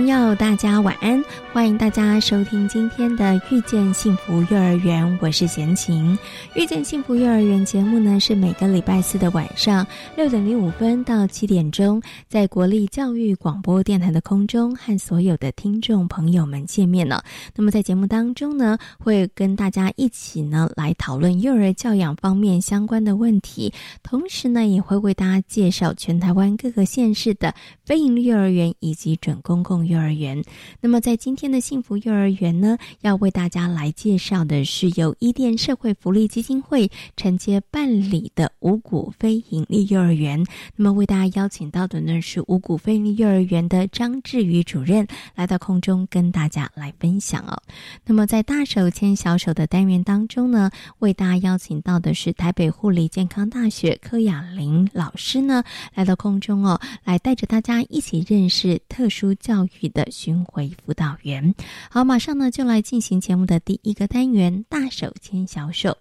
朋友，大家晚安！欢迎大家收听今天的《遇见幸福幼儿园》，我是贤琴。《遇见幸福幼儿园》节目呢，是每个礼拜四的晚上六点零五分到七点钟，在国立教育广播电台的空中和所有的听众朋友们见面了。那么在节目当中呢，会跟大家一起呢来讨论幼儿教养方面相关的问题，同时呢，也会为大家介绍全台湾各个县市的非营利幼儿园以及准公共。幼儿园，那么在今天天的幸福幼儿园呢，要为大家来介绍的是由伊甸社会福利基金会承接办理的五谷非营利幼儿园。那么为大家邀请到的呢是五谷非营利幼儿园的张志宇主任来到空中跟大家来分享哦。那么在大手牵小手的单元当中呢，为大家邀请到的是台北护理健康大学柯雅玲老师呢来到空中哦，来带着大家一起认识特殊教育。的巡回辅导员，好，马上呢就来进行节目的第一个单元——大手牵小手。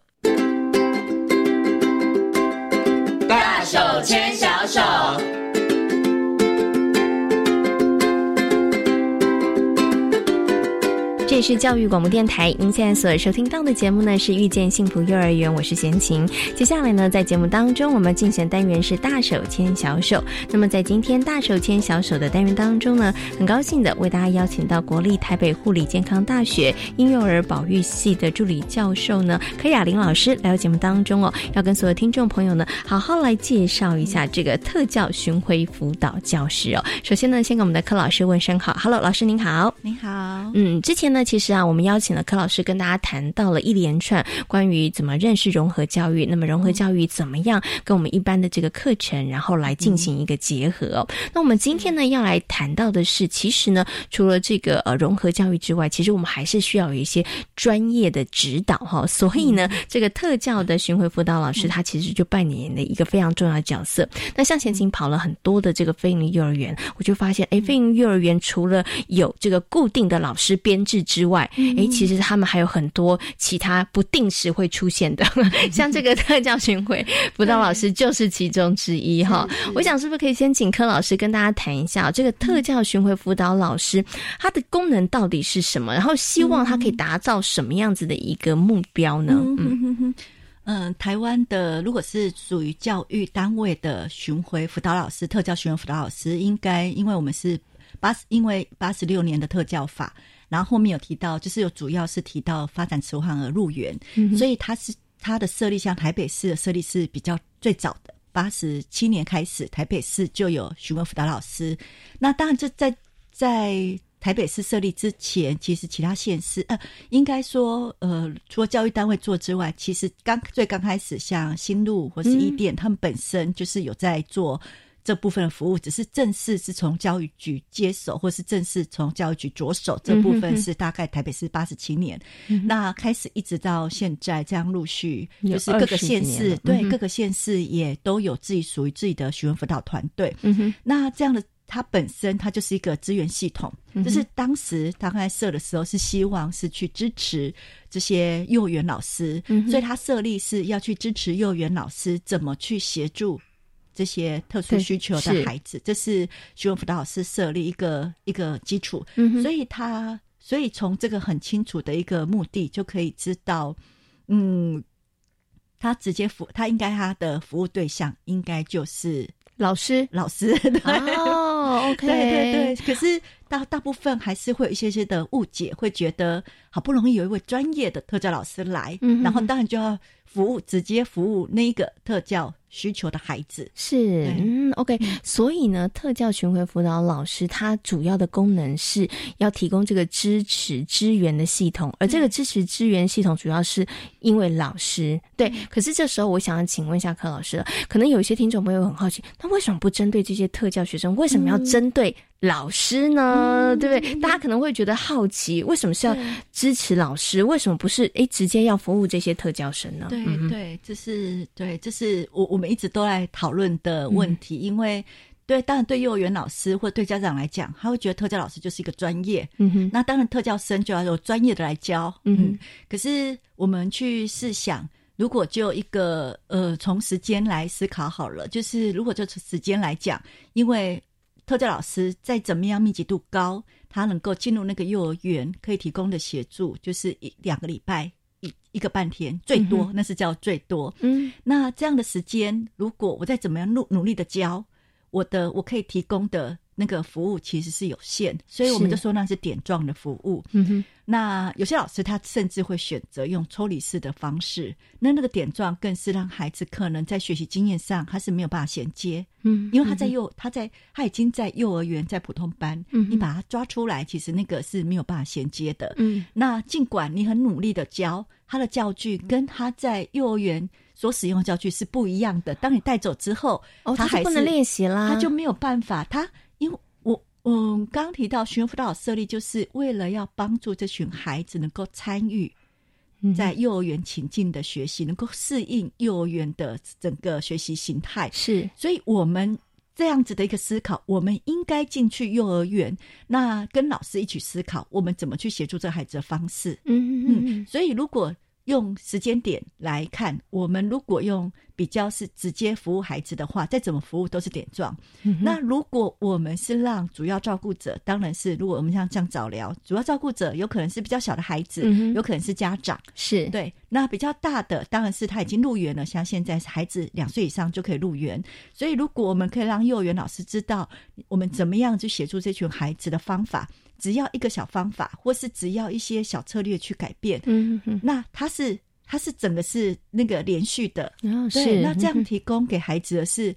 大手牵小手。里是教育广播电台，您现在所收听到的节目呢是《遇见幸福幼儿园》，我是贤琴。接下来呢，在节目当中，我们竞选单元是大手牵小手。那么在今天大手牵小手的单元当中呢，很高兴的为大家邀请到国立台北护理健康大学婴幼儿保育系的助理教授呢柯雅玲老师来到节目当中哦，要跟所有听众朋友呢好好来介绍一下这个特教巡回辅导教室哦。首先呢，先跟我们的柯老师问声好，Hello，老师您好，您好，嗯，之前呢。其实啊，我们邀请了柯老师跟大家谈到了一连串关于怎么认识融合教育，那么融合教育怎么样跟我们一般的这个课程，然后来进行一个结合。那我们今天呢要来谈到的是，其实呢，除了这个呃融合教育之外，其实我们还是需要有一些专业的指导哈。所以呢，这个特教的巡回辅导老师他其实就扮演了一个非常重要的角色。那像前景跑了很多的这个非营利幼儿园，我就发现，哎，非营利幼儿园除了有这个固定的老师编制。之外，哎，其实他们还有很多其他不定时会出现的，像这个特教巡回辅导老师就是其中之一哈。我想是不是可以先请柯老师跟大家谈一下这个特教巡回辅导老师他的功能到底是什么？然后希望他可以达到什么样子的一个目标呢？嗯嗯，台湾的如果是属于教育单位的巡回辅导老师，特教巡回辅导老师，应该因为我们是八十，因为八十六年的特教法。然后后面有提到，就是有主要是提到发展迟缓儿入园，所以它是它的设立，像台北市的设立是比较最早的，八十七年开始，台北市就有询问辅导老师。那当然，这在在台北市设立之前，其实其他县市呃，应该说呃，除了教育单位做之外，其实刚最刚开始，像新路或是一店，他们本身就是有在做。这部分的服务只是正式是从教育局接手，或是正式从教育局着手。这部分是大概台北市八十七年，那开始一直到现在这样陆续，就是各个县市对各个县市也都有自己属于自己的询问辅导团队。那这样的它本身它就是一个资源系统，就是当时他刚才设的时候是希望是去支持这些幼儿园老师，所以他设立是要去支持幼儿园老师怎么去协助。这些特殊需求的孩子，这是徐文辅导老师设立一个一个基础，所以他所以从这个很清楚的一个目的，就可以知道，嗯，他直接服他应该他的服务对象应该就是老师，老师。哦，OK，对对对，可是大大部分还是会有一些些的误解，会觉得好不容易有一位专业的特教老师来，然后当然就要服务直接服务那一个特教。需求的孩子。是，嗯，OK。所以呢，特教巡回辅导老师他主要的功能是要提供这个支持支援的系统，而这个支持支援系统主要是因为老师对。可是这时候，我想要请问一下柯老师了，可能有一些听众朋友很好奇，那为什么不针对这些特教学生？为什么要针对？老师呢，对不对？大家可能会觉得好奇，为什么是要支持老师？为什么不是诶直接要服务这些特教生呢？对对，这是对，这是我我们一直都在讨论的问题。因为对，当然对幼儿园老师或对家长来讲，他会觉得特教老师就是一个专业。嗯哼，那当然特教生就要有专业的来教。嗯，可是我们去试想，如果就一个呃，从时间来思考好了，就是如果就时间来讲，因为。特教老师再怎么样密集度高，他能够进入那个幼儿园，可以提供的协助就是一两个礼拜一一个半天，最多那是叫最多。嗯，那这样的时间，如果我再怎么样努努力的教，我的我可以提供的。那个服务其实是有限，所以我们就说那是点状的服务。嗯哼，那有些老师他甚至会选择用抽离式的方式，那那个点状更是让孩子可能在学习经验上他是没有办法衔接。嗯，因为他在幼他在他已经在幼儿园在普通班，你把他抓出来，其实那个是没有办法衔接的。嗯，那尽管你很努力的教他的教具，跟他在幼儿园所使用的教具是不一样的。当你带走之后，他还是不能练习啦，他就没有办法他。嗯，刚提到学园辅导设立，就是为了要帮助这群孩子能够参与在幼儿园情境的学习，能够适应幼儿园的整个学习形态。是，所以我们这样子的一个思考，我们应该进去幼儿园，那跟老师一起思考，我们怎么去协助这孩子的方式。嗯嗯嗯。所以如果用时间点来看，我们如果用比较是直接服务孩子的话，再怎么服务都是点状。那如果我们是让主要照顾者，当然是如果我们像这样早疗，主要照顾者有可能是比较小的孩子，有可能是家长，是对。那比较大的当然是他已经入园了，像现在孩子两岁以上就可以入园。所以如果我们可以让幼儿园老师知道我们怎么样去协助这群孩子的方法。只要一个小方法，或是只要一些小策略去改变，嗯嗯，那它是它是整个是那个连续的，对，那这样提供给孩子的是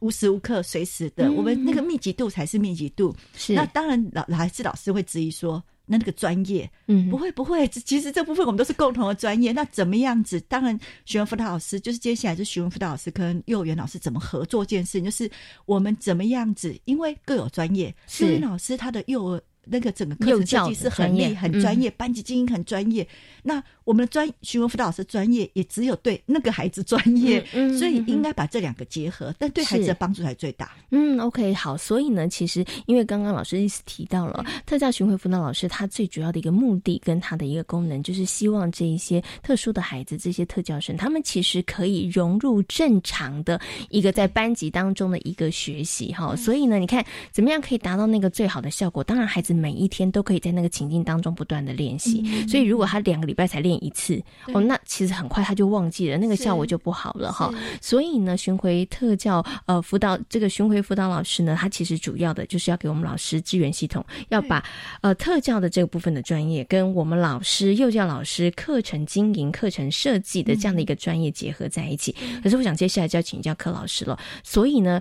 无时无刻、随时的，我们那个密集度才是密集度。是那当然老还是老师会质疑说，那那个专业，嗯，不会不会，其实这部分我们都是共同的专业。那怎么样子？当然，学文辅导老师就是接下来就学文辅导老师跟幼儿园老师怎么合作？这件事情就是我们怎么样子，因为各有专业，幼儿园老师他的幼儿。那个整个课程设计是很厉很专业，班级经营很专业。那我们的专询问辅导老师专业，也只有对那个孩子专业，所以应该把这两个结合，但对孩子的帮助才最大。嗯，OK，好。所以呢，其实因为刚刚老师一直提到了特教巡回辅导老师，他最主要的一个目的跟他的一个功能，就是希望这一些特殊的孩子，这些特教生，他们其实可以融入正常的一个在班级当中的一个学习。哈，所以呢，你看怎么样可以达到那个最好的效果？当然，孩子每一天都可以在那个情境当中不断的练习。所以，如果他两个礼拜才练。一次哦，那其实很快他就忘记了，那个效果就不好了哈。所以呢，巡回特教呃辅导这个巡回辅导老师呢，他其实主要的就是要给我们老师资源系统，要把呃特教的这个部分的专业跟我们老师幼教老师课程经营、课程设计的这样的一个专业结合在一起。可是我想接下来就要请教柯老师了，所以呢，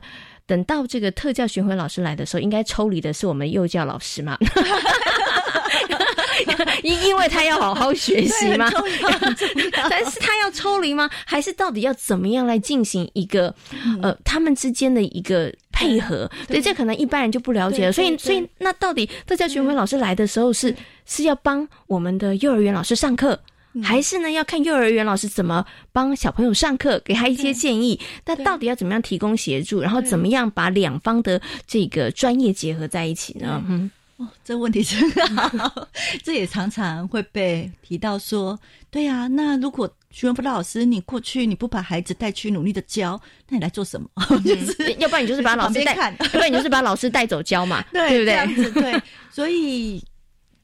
等到这个特教巡回老师来的时候，应该抽离的是我们幼教老师嘛？因因为他要好好学习吗？但是他要抽离吗？还是到底要怎么样来进行一个呃他们之间的一个配合？对，这可能一般人就不了解了。所以，所以那到底特教巡回老师来的时候是是要帮我们的幼儿园老师上课，还是呢要看幼儿园老师怎么帮小朋友上课，给他一些建议？那到底要怎么样提供协助？然后怎么样把两方的这个专业结合在一起呢？嗯。哦，这问题真好，这也常常会被提到说，对呀，那如果徐文辅导老师你过去你不把孩子带去努力的教，那你来做什么？就是要不然你就是把老师带，要不然你就是把老师带走教嘛，对不对？这样子对，所以，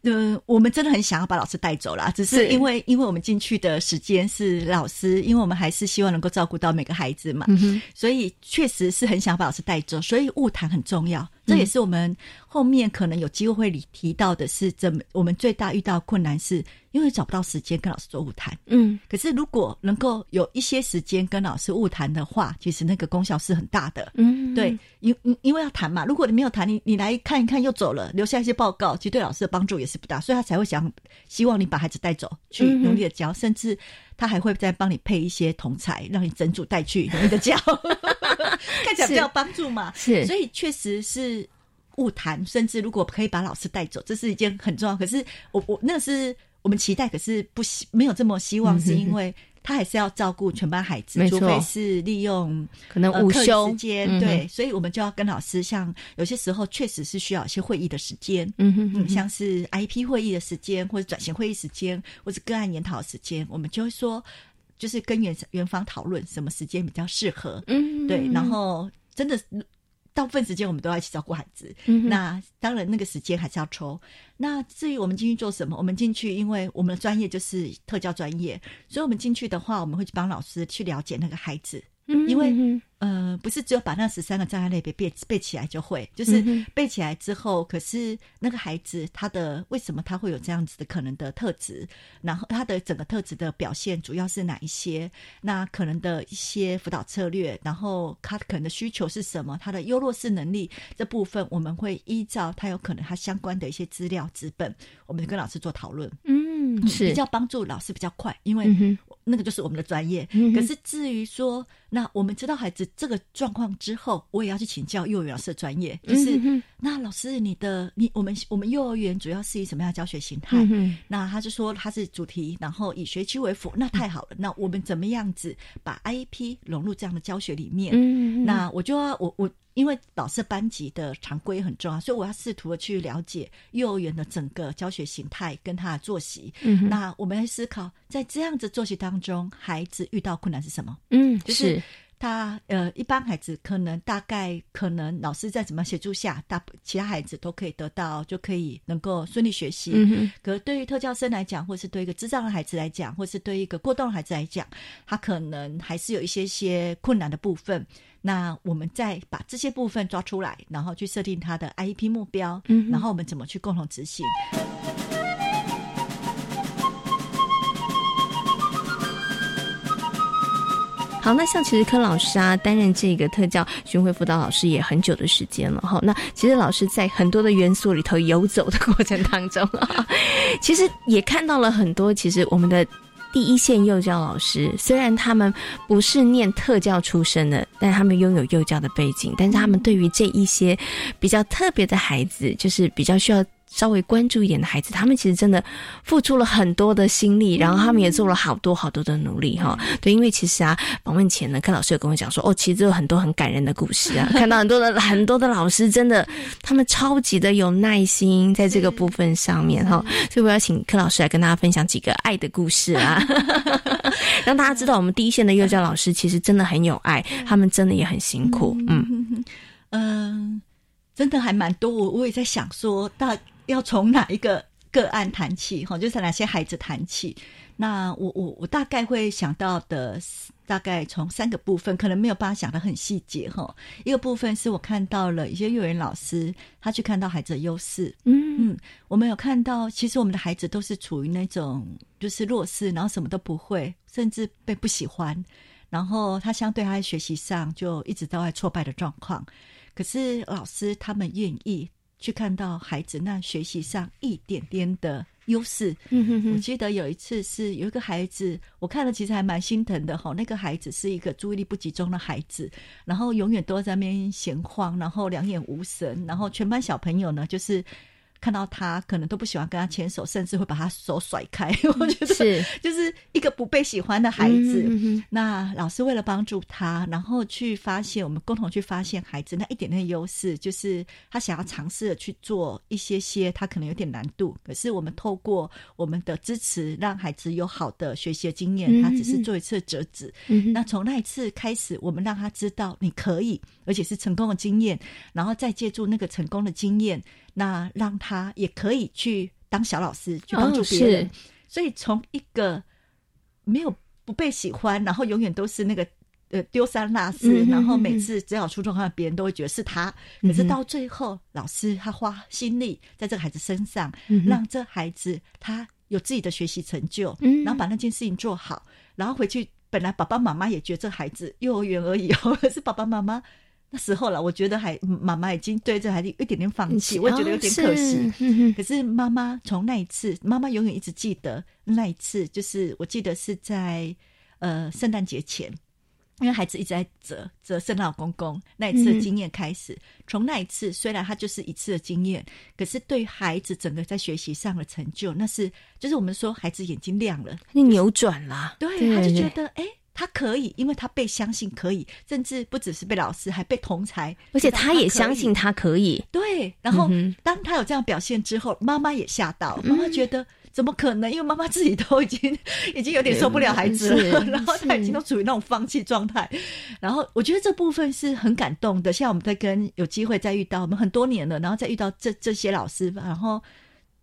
呃，我们真的很想要把老师带走啦，只是因为因为我们进去的时间是老师，因为我们还是希望能够照顾到每个孩子嘛，所以确实是很想把老师带走，所以物谈很重要。这也是我们后面可能有机会会提到的是，怎么我们最大遇到困难是因为找不到时间跟老师做物谈。嗯，可是如果能够有一些时间跟老师物谈的话，其实那个功效是很大的。嗯，对，因因因为要谈嘛，如果你没有谈，你你来看一看又走了，留下一些报告，其实对老师的帮助也是不大，所以他才会想希望你把孩子带走，去努力的教，甚至他还会再帮你配一些同才，让你整组带去努力的教，看起来比较帮助嘛。是，所以确实是误谈，甚至如果可以把老师带走，这是一件很重要。可是我我那是我们期待，可是不希没有这么希望，是因为他还是要照顾全班孩子，除非是利用可能午休时间，对，所以我们就要跟老师，像有些时候确实是需要一些会议的时间，嗯哼嗯，像是 IP 会议的时间，或者转型会议时间，或者个案研讨时间，我们就会说，就是跟园园方讨论什么时间比较适合，嗯，对，然后真的。大部分时间我们都要一起照顾孩子，嗯那当然那个时间还是要抽。那至于我们进去做什么，我们进去，因为我们的专业就是特教专业，所以我们进去的话，我们会去帮老师去了解那个孩子。嗯，因为呃，不是只有把那十三个障碍类别背背起来就会，就是背起来之后，可是那个孩子他的为什么他会有这样子的可能的特质，然后他的整个特质的表现主要是哪一些？那可能的一些辅导策略，然后他可能的需求是什么？他的优弱势能力这部分，我们会依照他有可能他相关的一些资料资本，我们跟老师做讨论。嗯，是比较帮助老师比较快，因为那个就是我们的专业。可是至于说，那我们知道孩子这个状况之后，我也要去请教幼儿园老师的专业，就是那老师你的你我们我们幼儿园主要是以什么样的教学形态？那他就说他是主题，然后以学区为辅，那太好了。那我们怎么样子把 IEP 融入这样的教学里面？那我就要我我。因为老师班级的常规很重要，所以我要试图的去了解幼儿园的整个教学形态跟他的作息。嗯，那我们来思考，在这样子作息当中，孩子遇到困难是什么？嗯，就是他呃，一般孩子可能大概可能老师在怎么协助下，大其他孩子都可以得到，就可以能够顺利学习。嗯可对于特教生来讲，或是对一个智障的孩子来讲，或是对一个过动的孩子来讲，他可能还是有一些些困难的部分。那我们再把这些部分抓出来，然后去设定他的 IEP 目标，嗯，然后我们怎么去共同执行。好，那像其实柯老师啊，担任这个特教巡回辅导老师也很久的时间了哈。那其实老师在很多的元素里头游走的过程当中啊，其实也看到了很多，其实我们的。第一线幼教老师，虽然他们不是念特教出身的，但他们拥有幼教的背景，但是他们对于这一些比较特别的孩子，就是比较需要。稍微关注一点的孩子，他们其实真的付出了很多的心力，然后他们也做了好多好多的努力哈。对，因为其实啊，访问前呢，柯老师有跟我讲说，哦，其实有很多很感人的故事啊，看到很多的很多的老师，真的他们超级的有耐心在这个部分上面哈。所以我要请柯老师来跟大家分享几个爱的故事啊，让大家知道我们第一线的幼教老师其实真的很有爱，他们真的也很辛苦。嗯。嗯，真的还蛮多。我我也在想说，大。要从哪一个个案谈起？哈，就是哪些孩子谈起？那我我我大概会想到的，大概从三个部分，可能没有办法想的很细节哈。一个部分是我看到了一些幼儿园老师，他去看到孩子的优势。嗯嗯，我们有看到，其实我们的孩子都是处于那种就是弱势，然后什么都不会，甚至被不喜欢，然后他相对他在学习上就一直都在挫败的状况。可是老师他们愿意。去看到孩子那学习上一点点的优势，我记得有一次是有一个孩子，我看了其实还蛮心疼的哈。那个孩子是一个注意力不集中的孩子，然后永远都在那边闲晃，然后两眼无神，然后全班小朋友呢就是。看到他可能都不喜欢跟他牵手，甚至会把他手甩开。我觉得是就是一个不被喜欢的孩子。那老师为了帮助他，然后去发现我们共同去发现孩子那一点点优势，就是他想要尝试的去做一些些，他可能有点难度。可是我们透过我们的支持，让孩子有好的学习的经验。他只是做一次折纸。那从那一次开始，我们让他知道你可以，而且是成功的经验，然后再借助那个成功的经验。那让他也可以去当小老师，去帮助别人。所以从一个没有不被喜欢，然后永远都是那个呃丢三落四，然后每次只要出状况，别人都会觉得是他。可是到最后，老师他花心力在这个孩子身上，让这孩子他有自己的学习成就，然后把那件事情做好，然后回去。本来爸爸妈妈也觉得这孩子幼儿园而已哦，可是爸爸妈妈那时候了，我觉得还妈妈已经对这孩子一点点放弃，我觉得有点可惜。可是妈妈从那一次，妈妈永远一直记得那一次，就是我记得是在呃圣诞节前。因为孩子一直在折折圣诞老公公那一次的经验开始，从那一次虽然他就是一次的经验，可是对孩子整个在学习上的成就，那是就是我们说孩子眼睛亮了，你扭转了，对，他就觉得哎，他可以，因为他被相信可以，甚至不只是被老师，还被同才，而且他也相信他可以，对。然后当他有这样表现之后，妈妈也吓到，妈妈觉得。怎么可能？因为妈妈自己都已经 已经有点受不了孩子了，然后他已经都处于那种放弃状态。然后我觉得这部分是很感动的。像我们在跟有机会再遇到我们很多年了，然后再遇到这这些老师，然后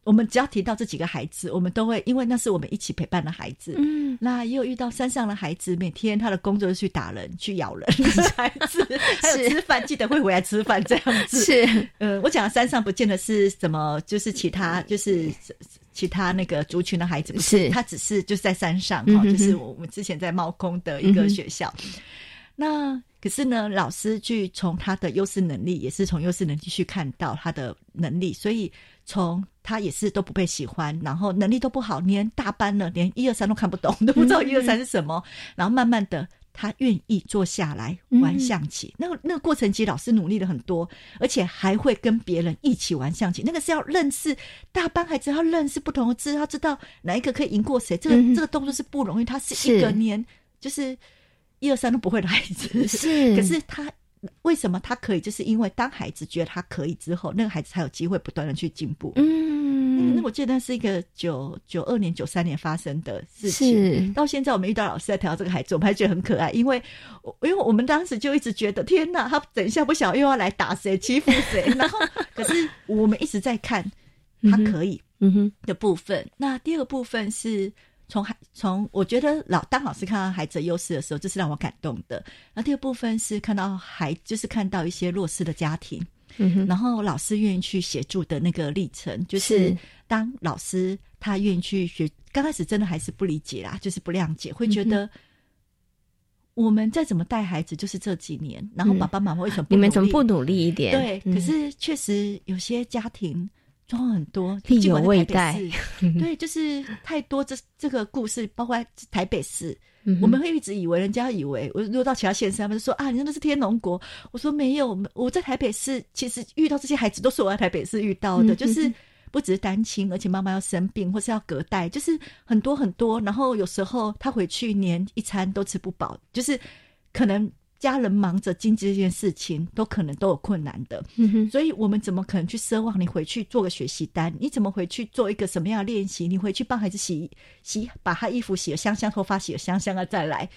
我们只要提到这几个孩子，我们都会因为那是我们一起陪伴的孩子。嗯，那也有遇到山上的孩子，每天他的工作是去打人、去咬人 的孩子，还有吃饭记得会回来吃饭这样子。是，呃，我讲山上不见得是什么，就是其他就是。其他那个族群的孩子不是，他只是就是在山上哈，就是我们之前在猫空的一个学校。那可是呢，老师去从他的优势能力，也是从优势能力去看到他的能力，所以从他也是都不被喜欢，然后能力都不好，连大班了，连一二三都看不懂，都不知道一二三是什么，然后慢慢的。他愿意坐下来玩象棋，那个那个过程其实老师努力了很多，而且还会跟别人一起玩象棋。那个是要认识大班孩子，要认识不同的字，要知道哪一个可以赢过谁。这个这个动作是不容易，他是一个年就是一二三都不会的孩子，是。可是他为什么他可以？就是因为当孩子觉得他可以之后，那个孩子才有机会不断的去进步。嗯。那我记得那是一个九九二年、九三年发生的事情。到现在我们遇到老师在调这个孩子，我们还觉得很可爱，因为因为我们当时就一直觉得，天哪，他等一下不想又要来打谁、欺负谁。然后，可是我们一直在看他可以嗯哼的部分。那第二个部分是从孩从我觉得老当老师看到孩子的优势的时候，这是让我感动的。那第二部分是看到孩，就是看到一些弱势的家庭。然后老师愿意去协助的那个历程，就是当老师他愿意去学，刚开始真的还是不理解啦，就是不谅解，会觉得我们再怎么带孩子，就是这几年，然后爸爸妈妈为什么你们怎么不努力一点？对，可是确实有些家庭状况很多，力有未逮。对，就是太多这这个故事，包括台北市。我们会一直以为，人家以为我如果到其他县市，他们就说啊，你那是天龙国。我说没有，我在台北市，其实遇到这些孩子都是我在台北市遇到的，就是不只是单亲，而且妈妈要生病或是要隔代，就是很多很多。然后有时候他回去连一餐都吃不饱，就是可能。家人忙着经济这件事情，都可能都有困难的，所以我们怎么可能去奢望你回去做个学习单？你怎么回去做一个什么样的练习？你回去帮孩子洗洗，把他衣服洗得香香，头发洗得香香啊，再来，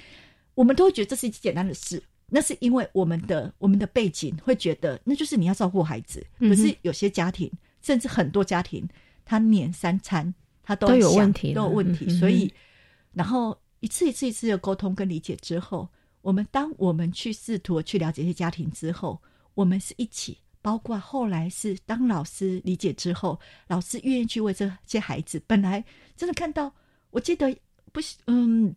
我们都会觉得这是一件简单的事。那是因为我们的我们的背景会觉得，那就是你要照顾孩子。可是有些家庭，甚至很多家庭，他年三餐他都有问题，都有问题。所以，然后一次一次一次的沟通跟理解之后。我们当我们去试图去了解一些家庭之后，我们是一起，包括后来是当老师理解之后，老师愿意去为这些孩子。本来真的看到，我记得不是，嗯，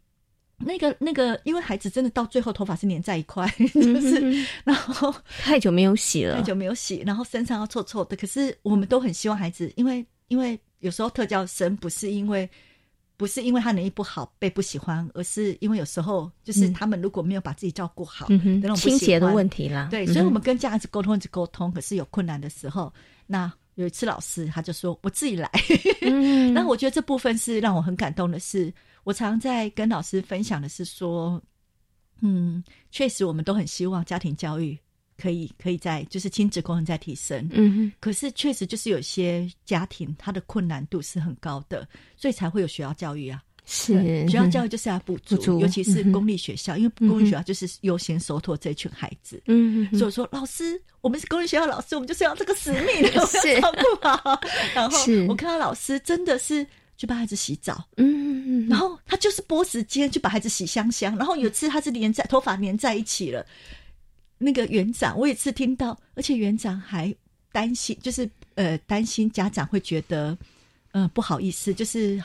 那个那个，因为孩子真的到最后头发是粘在一块，就 是然后太久没有洗了，太久没有洗，然后身上要臭臭的。可是我们都很希望孩子，因为因为有时候特教生不是因为。不是因为他能力不好被不喜欢，而是因为有时候就是他们如果没有把自己照顾好，那种倾斜的问题啦。对，所以我们跟家长沟通一直沟通，可是有困难的时候，那有一次老师他就说我自己来。那我觉得这部分是让我很感动的是，我常在跟老师分享的是说，嗯，确实我们都很希望家庭教育。可以，可以在就是亲子功能在提升，嗯，可是确实就是有些家庭他的困难度是很高的，所以才会有学校教育啊。是学校教育就是要补足，尤其是公立学校，因为公立学校就是优先收托这群孩子。嗯，所以说老师，我们是公立学校老师，我们就是要这个使命，是照顾好。然后我看到老师真的是去帮孩子洗澡，嗯，然后他就是拨时间去把孩子洗香香，然后有次他是连在头发连在一起了。那个园长，我也是听到，而且园长还担心，就是呃担心家长会觉得嗯不好意思，就是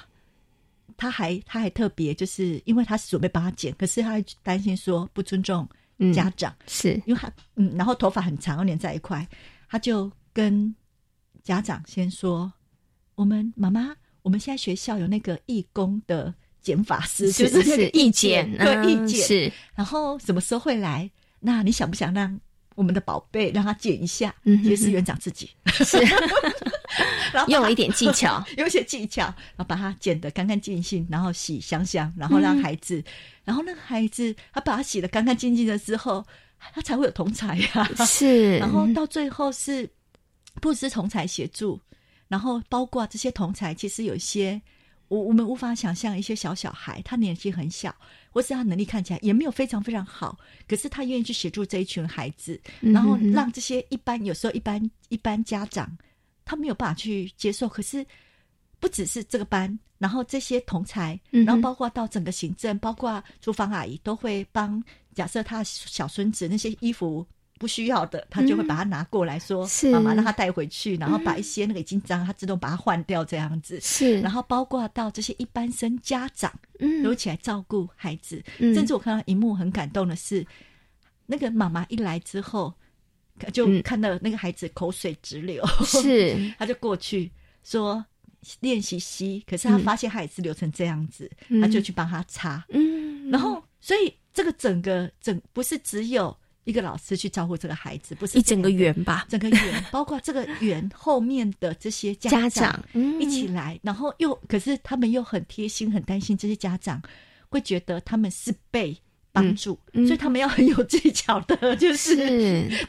他还他还特别就是因为他是准备帮他剪，可是他还担心说不尊重家长，是因为他嗯，然后头发很长又粘在一块，他就跟家长先说，我们妈妈，我们现在学校有那个义工的剪发师，就是那个义剪，对义剪是，然后什么时候会来？那你想不想让我们的宝贝让他剪一下？嗯，其实是园长自己，是，然后用了一点技巧，有一些技巧，然后把它剪得干干净净，然后洗香香，然后让孩子，然后那个孩子他把它洗得干干净净的之后，他才会有同才呀，是，然后到最后是不知同才协助，然后包括这些同才，其实有一些我我们无法想象，一些小小孩他年纪很小。或是他能力看起来也没有非常非常好，可是他愿意去协助这一群孩子，然后让这些一般有时候一般一般家长他没有办法去接受。可是不只是这个班，然后这些同才，然后包括到整个行政，包括厨房阿姨都会帮。假设他小孙子那些衣服。不需要的，他就会把它拿过来说：“妈妈让他带回去，然后把一些那个已经脏，他自动把它换掉，这样子。”是，然后包括到这些一般生家长，嗯，都起来照顾孩子。甚至我看到一幕很感动的是，那个妈妈一来之后，就看到那个孩子口水直流，是，他就过去说练习吸，可是他发现他也是流成这样子，他就去帮他擦。嗯，然后所以这个整个整不是只有。一个老师去照顾这个孩子，不是一整个园吧？整个园，包括这个园后面的这些家长一起来，然后又可是他们又很贴心，很担心这些家长会觉得他们是被帮助，所以他们要很有技巧的，就是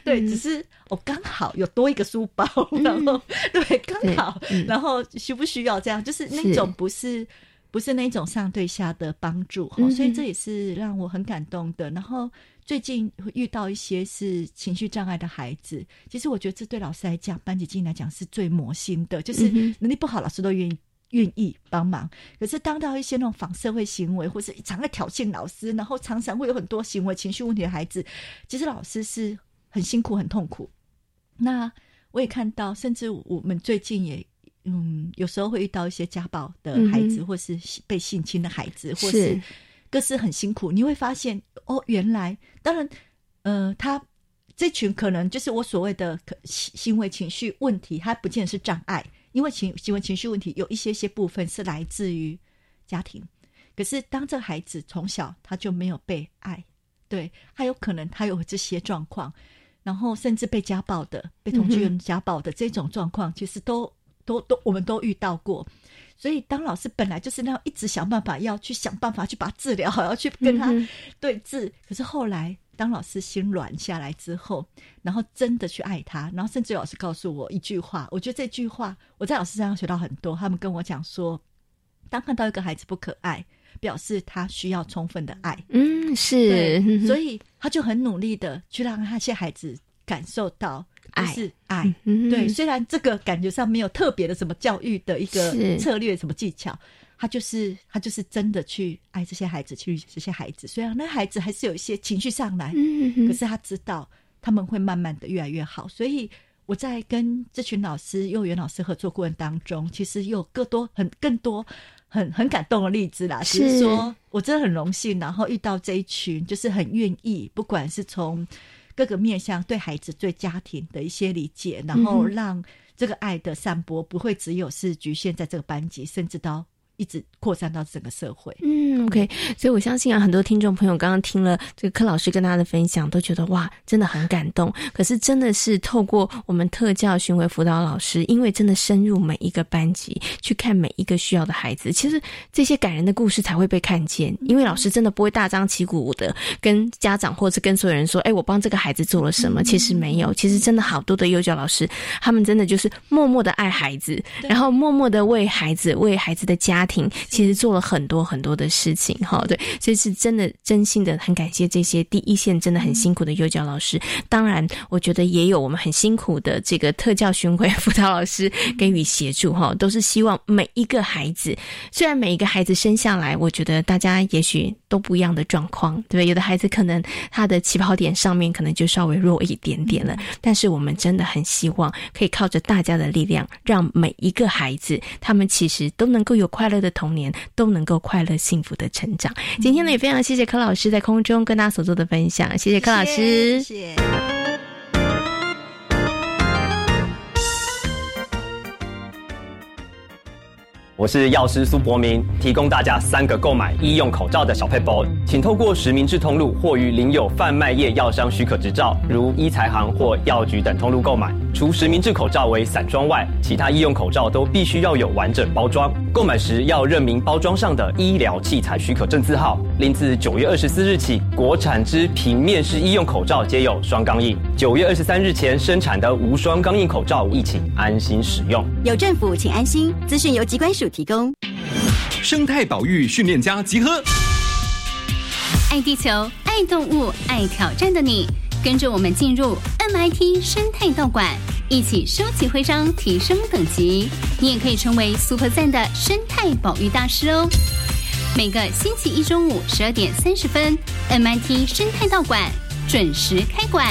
对，只是我刚好有多一个书包，然后对刚好，然后需不需要这样？就是那种不是不是那种上对下的帮助，所以这也是让我很感动的。然后。最近遇到一些是情绪障碍的孩子，其实我觉得这对老师来讲，班级经理来讲是最磨心的。就是能力不好，老师都愿意愿意帮忙。可是当到一些那种反社会行为，或是常在挑衅老师，然后常常会有很多行为情绪问题的孩子，其实老师是很辛苦、很痛苦。那我也看到，甚至我们最近也嗯，有时候会遇到一些家暴的孩子，或是被性侵的孩子，或是。各是很辛苦，你会发现哦，原来当然，呃，他这群可能就是我所谓的行为情绪问题，他不见得是障碍，因为情行为情绪问题有一些些部分是来自于家庭。可是当这孩子从小他就没有被爱，对他有可能他有这些状况，然后甚至被家暴的、被同居人家暴的这种状况，其实都都都我们都遇到过。所以，当老师本来就是那样，一直想办法要去想办法去把他治疗好，要去跟他对峙。可是后来，当老师心软下来之后，然后真的去爱他，然后甚至老师告诉我一句话，我觉得这句话我在老师身上学到很多。他们跟我讲说，当看到一个孩子不可爱，表示他需要充分的爱。嗯，是，所以他就很努力的去让那些孩子感受到。是爱，对。虽然这个感觉上没有特别的什么教育的一个策略、什么技巧，他就是他就是真的去爱这些孩子，去这些孩子。虽然那孩子还是有一些情绪上来，可是他知道他们会慢慢的越来越好。所以我在跟这群老师、幼儿园老师合作过程当中，其实有更多、很更多、很很感动的例子啦。是说我真的很荣幸，然后遇到这一群，就是很愿意，不管是从。各个面向对孩子、对家庭的一些理解，然后让这个爱的散播不会只有是局限在这个班级，甚至到。一直扩散到整个社会。嗯，OK，所以我相信啊，很多听众朋友刚刚听了这个柯老师跟大家的分享，都觉得哇，真的很感动。可是真的是透过我们特教巡回辅导老师，因为真的深入每一个班级去看每一个需要的孩子，其实这些感人的故事才会被看见。因为老师真的不会大张旗鼓的跟家长或者跟所有人说：“哎，我帮这个孩子做了什么。”其实没有，其实真的好多的幼教老师，他们真的就是默默的爱孩子，然后默默的为孩子、为孩子的家。家庭，其实做了很多很多的事情哈。对，这是真的真心的很感谢这些第一线真的很辛苦的幼教老师。当然，我觉得也有我们很辛苦的这个特教巡回辅导老师给予协助哈。都是希望每一个孩子，虽然每一个孩子生下来，我觉得大家也许都不一样的状况，对不对？有的孩子可能他的起跑点上面可能就稍微弱一点点了，但是我们真的很希望可以靠着大家的力量，让每一个孩子他们其实都能够有快乐的童年，都能够快乐幸福的成长。今天呢，也非常谢谢柯老师在空中跟大家所做的分享，谢谢柯老师。谢谢。我是药师苏博明，提供大家三个购买医用口罩的小配包，请透过实名制通路或于领有贩卖业药商许可执照，如医材行或药局等通路购买。除实名制口罩为散装外，其他医用口罩都必须要有完整包装。购买时要认明包装上的医疗器材许可证字号。另自九月二十四日起，国产之平面式医用口罩皆有双钢印。九月二十三日前生产的无双钢印口罩，一起安心使用。有政府，请安心。资讯由机关署提供。生态保育训练家集合。爱地球、爱动物、爱挑战的你，跟着我们进入 MIT 生态道馆，一起收集徽章，提升等级。你也可以成为 Super 赞的生态保育大师哦。每个星期一中午十二点三十分，MIT 生态道馆准时开馆。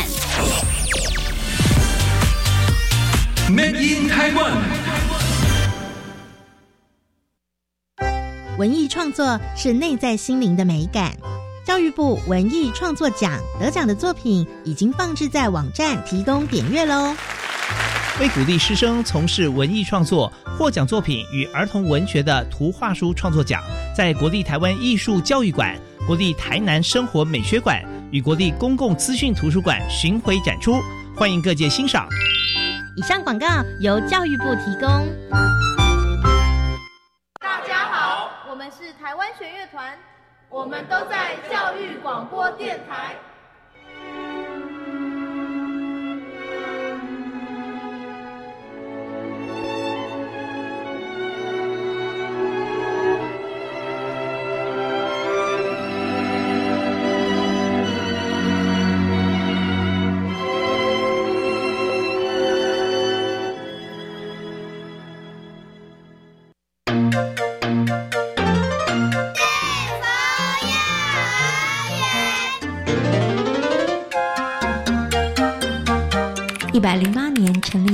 Made in Taiwan。文艺创作是内在心灵的美感。教育部文艺创作奖得奖的作品已经放置在网站，提供点阅喽。为鼓励师生从事文艺创作，获奖作品与儿童文学的图画书创作奖，在国立台湾艺术教育馆、国立台南生活美学馆与国立公共资讯图书馆巡回展出，欢迎各界欣赏。以上广告由教育部提供。台湾弦乐团，我们都在教育广播电台。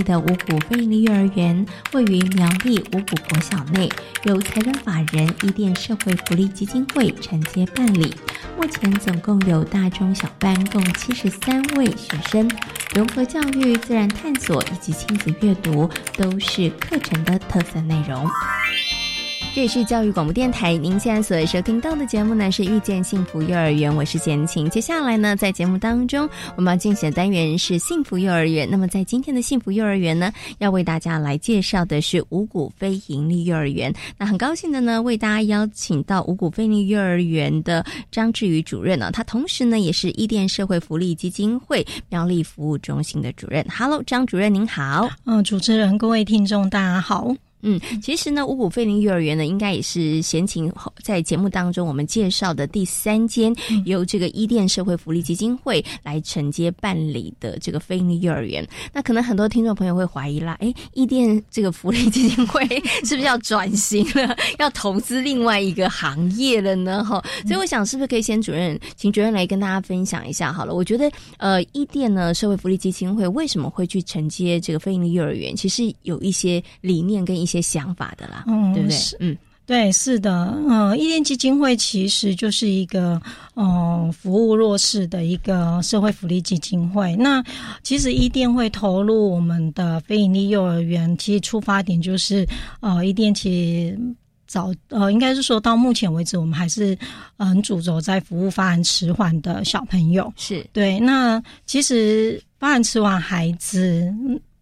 的五谷非营利幼儿园，位于苗栗五谷国小内，由财团法人伊甸社会福利基金会承接办理。目前总共有大中小班共七十三位学生，融合教育、自然探索以及亲子阅读都是课程的特色内容。这里是教育广播电台，您现在所收听到的节目呢是遇见幸福幼儿园，我是简晴。接下来呢，在节目当中，我们要进行的单元是幸福幼儿园。那么在今天的幸福幼儿园呢，要为大家来介绍的是五谷非营利幼儿园。那很高兴的呢，为大家邀请到五谷非营利幼儿园的张志宇主任呢，他同时呢也是伊甸社会福利基金会苗栗服务中心的主任。Hello，张主任您好。嗯，主持人、各位听众，大家好。嗯，其实呢，五谷飞林幼儿园呢，应该也是闲情在节目当中我们介绍的第三间由这个伊甸社会福利基金会来承接办理的这个非营利幼儿园。那可能很多听众朋友会怀疑啦，哎，伊甸这个福利基金会 是不是要转型了，要投资另外一个行业了呢？哈，所以我想是不是可以先主任，请主任来跟大家分享一下好了。我觉得，呃，伊甸呢社会福利基金会为什么会去承接这个非营利幼儿园？其实有一些理念跟一些想法的啦，嗯，对不对？嗯，对，是的，呃，伊甸基金会其实就是一个，呃，服务弱势的一个社会福利基金会。那其实伊甸会投入我们的非营利幼儿园，其实出发点就是，呃，伊甸其实早，呃，应该是说到目前为止，我们还是很主轴在服务发展迟缓的小朋友。是对，那其实发展迟缓孩子。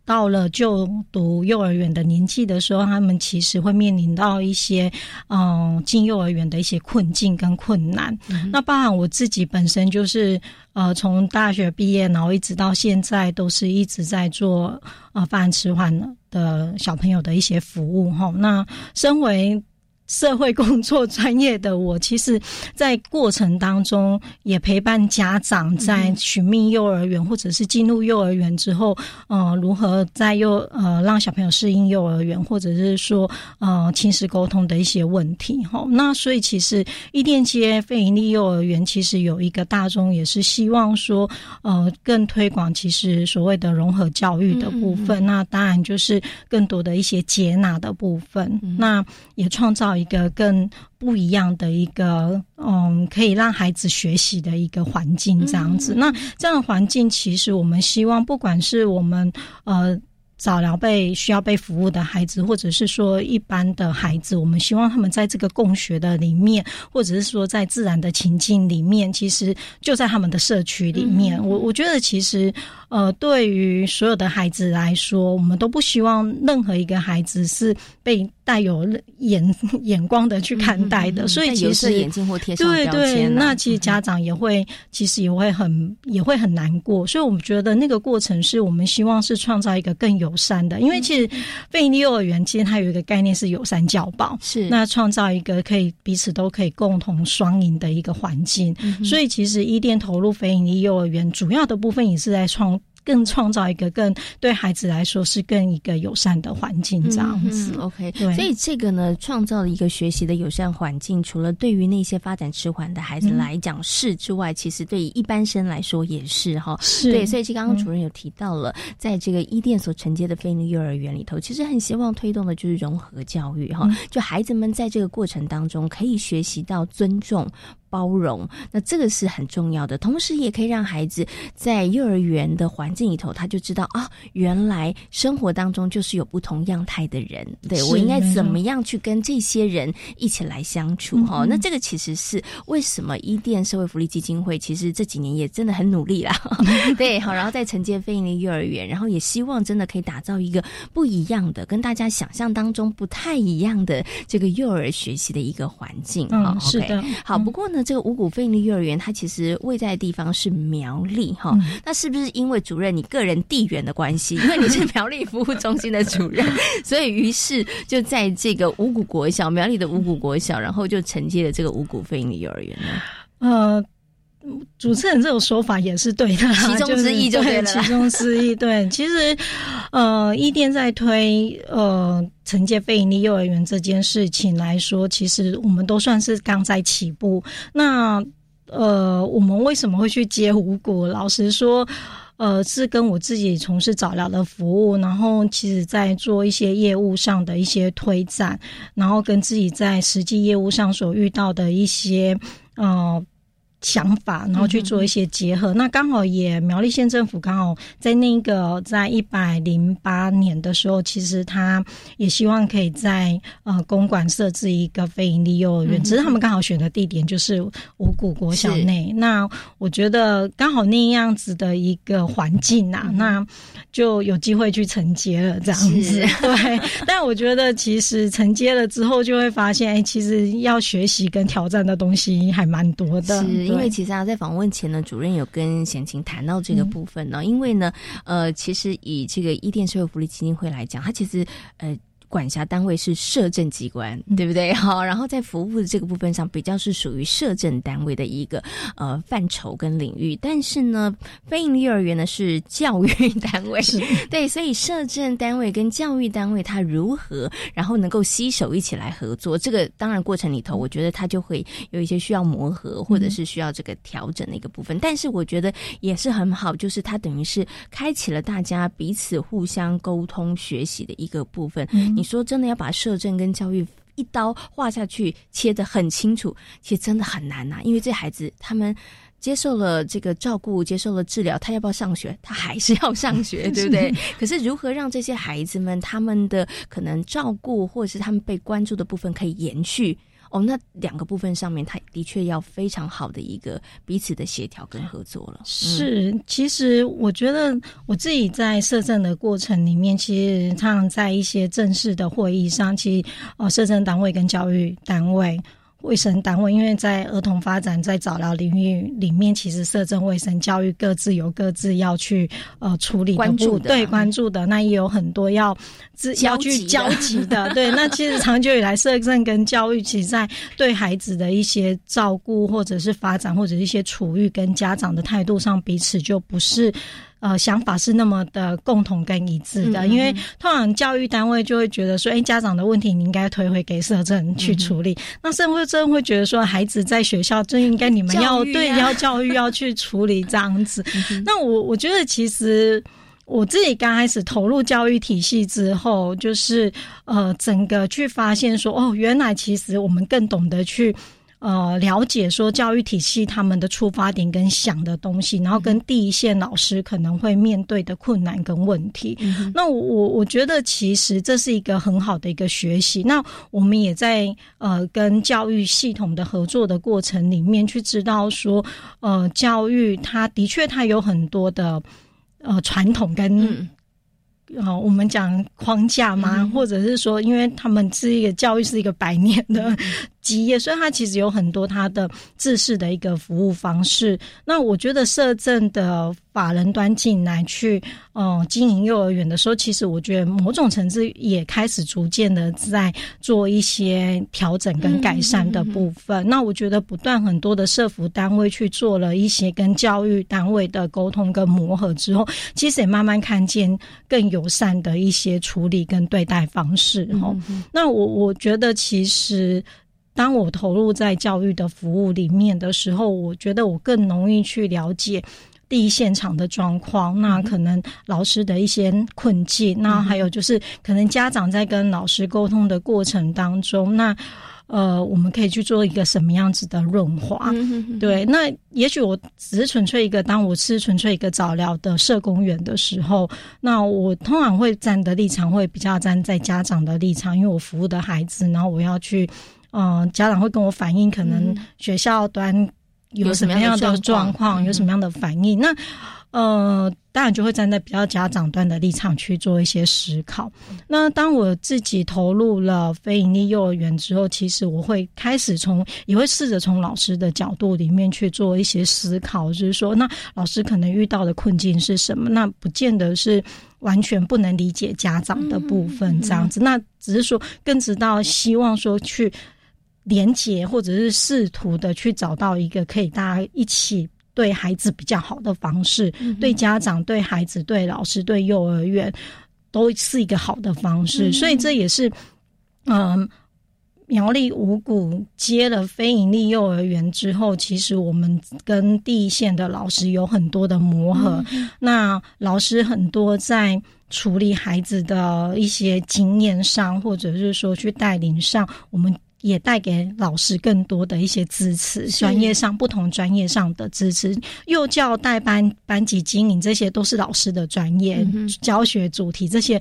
到了就读幼儿园的年纪的时候，他们其实会面临到一些嗯进幼儿园的一些困境跟困难。那包含我自己本身就是呃从大学毕业，然后一直到现在都是一直在做呃发展迟缓的小朋友的一些服务哈。那身为社会工作专业的我，其实，在过程当中也陪伴家长在寻觅幼儿园，或者是进入幼儿园之后，呃，如何在幼呃让小朋友适应幼儿园，或者是说呃亲子沟通的一些问题哈。那所以其实伊甸街非营利幼儿园其实有一个大众，也是希望说呃更推广其实所谓的融合教育的部分。那当然就是更多的一些接纳的部分，那也创造。一个更不一样的一个，嗯，可以让孩子学习的一个环境，这样子。那这样的环境，其实我们希望，不管是我们呃。早疗被需要被服务的孩子，或者是说一般的孩子，我们希望他们在这个共学的里面，或者是说在自然的情境里面，其实就在他们的社区里面。我我觉得其实呃，对于所有的孩子来说，我们都不希望任何一个孩子是被带有眼眼光的去看待的。所以其实眼镜或贴上对对，那其实家长也会其实也会很也会很难过。所以我们觉得那个过程是我们希望是创造一个更。友善的，因为其实费尼幼儿园其实它有一个概念是友善教保，是那创造一个可以彼此都可以共同双赢的一个环境。所以其实伊甸投入非营利幼儿园主要的部分也是在创。更创造一个更对孩子来说是更一个友善的环境，这样子。OK，对。所以这个呢，创造了一个学习的友善环境，除了对于那些发展迟缓的孩子来讲是之外，其实对于一般生来说也是哈。是。对，所以其实刚刚主任有提到了，在这个伊甸所承接的非营幼儿园里头，其实很希望推动的就是融合教育哈，就孩子们在这个过程当中可以学习到尊重。包容，那这个是很重要的，同时也可以让孩子在幼儿园的环境里头，他就知道啊，原来生活当中就是有不同样态的人，对我应该怎么样去跟这些人一起来相处哈？那这个其实是为什么伊甸社会福利基金会其实这几年也真的很努力啦，对，好，然后在承接非营利幼儿园，然后也希望真的可以打造一个不一样的，跟大家想象当中不太一样的这个幼儿学习的一个环境哈。是的，好，不过呢。这个五谷非营利幼儿园，它其实位在的地方是苗栗哈。那是不是因为主任你个人地缘的关系？因为你是苗栗服务中心的主任，所以于是就在这个五谷国小，苗栗的五谷国小，然后就承接了这个五谷非营利幼儿园呢？呃，主持人这种说法也是对的，其中之一就对了。其中之一对，其实呃，一店在推呃。承接非营利幼儿园这件事情来说，其实我们都算是刚在起步。那呃，我们为什么会去接五谷？老实说，呃，是跟我自己从事早疗的服务，然后其实在做一些业务上的一些推展，然后跟自己在实际业务上所遇到的一些呃。想法，然后去做一些结合。那刚好也苗栗县政府刚好在那个在一百零八年的时候，其实他也希望可以在呃公馆设置一个非营利幼儿园，只是他们刚好选的地点就是五谷国小内。那我觉得刚好那样子的一个环境啊，那就有机会去承接了这样子。对，但我觉得其实承接了之后，就会发现，哎，其实要学习跟挑战的东西还蛮多的。因为其实啊，在访问前呢，主任有跟贤琴谈到这个部分呢。因为呢，呃，其实以这个伊甸社会福利基金会来讲，它其实呃。管辖单位是社政机关，对不对？好，然后在服务的这个部分上，比较是属于社政单位的一个呃范畴跟领域。但是呢，非营利幼儿园呢是教育单位，对，所以社政单位跟教育单位它如何，然后能够携手一起来合作？这个当然过程里头，我觉得它就会有一些需要磨合，或者是需要这个调整的一个部分。但是我觉得也是很好，就是它等于是开启了大家彼此互相沟通学习的一个部分。你说真的要把社政跟教育一刀划下去，切得很清楚，其实真的很难呐。因为这孩子他们接受了这个照顾，接受了治疗，他要不要上学？他还是要上学，对不对？可是如何让这些孩子们他们的可能照顾，或者是他们被关注的部分可以延续？哦，那两个部分上面，他的确要非常好的一个彼此的协调跟合作了。是，其实我觉得我自己在摄政的过程里面，其实常常在一些正式的会议上，其实哦，摄政单位跟教育单位，卫生单位，因为在儿童发展在早疗领域里面，其实社政卫生教育各自有各自要去呃处理关注的，对关注的，那也有很多要自要去交集的。对，那其实长久以来，社政跟教育其实在对孩子的一些照顾，或者是发展，或者一些处遇跟家长的态度上，彼此就不是。呃，想法是那么的共同跟一致的，因为通常教育单位就会觉得说，哎，家长的问题你应该推回给社政去处理。那社会政会觉得说，孩子在学校就应该你们要对要教育要去处理这样子。那我我觉得其实我自己刚开始投入教育体系之后，就是呃，整个去发现说，哦，原来其实我们更懂得去。呃，了解说教育体系他们的出发点跟想的东西，然后跟第一线老师可能会面对的困难跟问题。那我我我觉得其实这是一个很好的一个学习。那我们也在呃跟教育系统的合作的过程里面去知道说，呃，教育它的确它有很多的呃传统跟。哦，我们讲框架吗？或者是说，因为他们是一个教育是一个百年的基业，所以它其实有很多它的制式的一个服务方式。那我觉得社政的法人端进来去，嗯，经营幼儿园的时候，其实我觉得某种层次也开始逐渐的在做一些调整跟改善的部分。那我觉得不断很多的社服单位去做了一些跟教育单位的沟通跟磨合之后，其实也慢慢看见更。友善的一些处理跟对待方式，哈。那我我觉得，其实当我投入在教育的服务里面的时候，我觉得我更容易去了解第一现场的状况。那可能老师的一些困境，那还有就是可能家长在跟老师沟通的过程当中，那。呃，我们可以去做一个什么样子的润滑？对，那也许我只是纯粹一个，当我是纯粹一个早疗的社工员的时候，那我通常会站的立场会比较站在家长的立场，因为我服务的孩子，然后我要去，嗯，家长会跟我反映，可能学校端有什么样的状况，有什么样的反应，那。呃，当然就会站在比较家长端的立场去做一些思考。那当我自己投入了非营利幼儿园之后，其实我会开始从，也会试着从老师的角度里面去做一些思考，就是说，那老师可能遇到的困境是什么？那不见得是完全不能理解家长的部分这样子，那只是说更知道希望说去连结，或者是试图的去找到一个可以大家一起。对孩子比较好的方式，对家长、对孩子、对老师、对幼儿园，都是一个好的方式。所以这也是，嗯，苗栗五谷接了非营利幼儿园之后，其实我们跟第一线的老师有很多的磨合。那老师很多在处理孩子的一些经验上，或者是说去带领上，我们。也带给老师更多的一些支持，专业上不同专业上的支持，幼教带班、班级经营，这些都是老师的专业，教学主题这些。